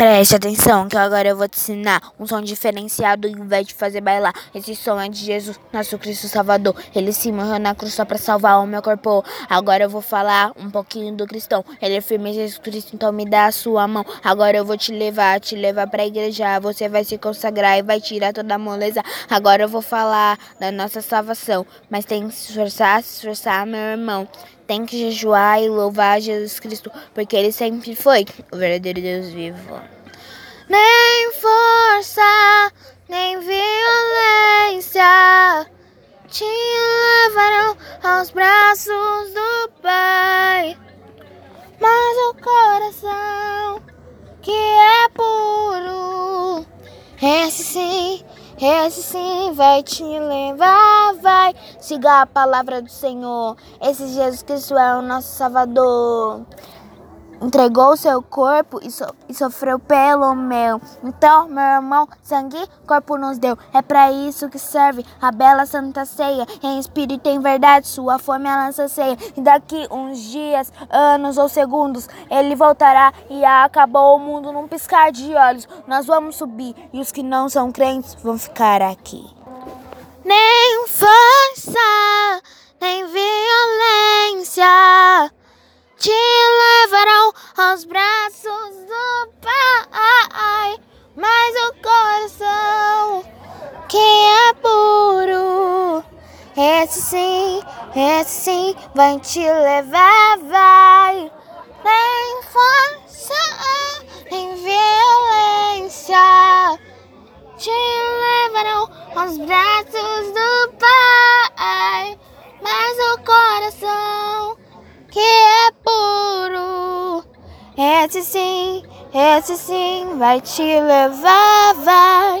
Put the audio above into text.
Preste atenção que agora eu vou te ensinar um som diferenciado e vai te fazer bailar. Esse som é de Jesus, nosso Cristo Salvador. Ele se morreu na cruz só pra salvar o meu corpo. Agora eu vou falar um pouquinho do cristão. Ele é firme Jesus Cristo, então me dá a sua mão. Agora eu vou te levar, te levar pra igreja. Você vai se consagrar e vai tirar toda a moleza. Agora eu vou falar da nossa salvação. Mas tem que se esforçar, se esforçar, meu irmão. Tem que jejuar e louvar Jesus Cristo, porque ele sempre foi o verdadeiro Deus vivo. Nem força, nem violência te levarão aos braços do Pai, esse sim vai te levar, vai. Siga a palavra do Senhor. Esse Jesus Cristo é o nosso Salvador entregou seu corpo e, so, e, sofreu pelo meu. Então, meu irmão, sangue, corpo nos deu. É para isso que serve a bela santa ceia. Em espírito e em verdade, sua fome a lança ceia. E daqui uns dias, anos ou segundos, ele voltará e acabou o mundo num piscar de olhos. Nós vamos subir e os que não são crentes vão ficar aqui. Aos braços do Pai, mas o coração que é puro, esse sim, esse sim vai te levar, vai. Nem força, nem violência te levarão aos braços Esse sim, esse sim vai te levar, vai.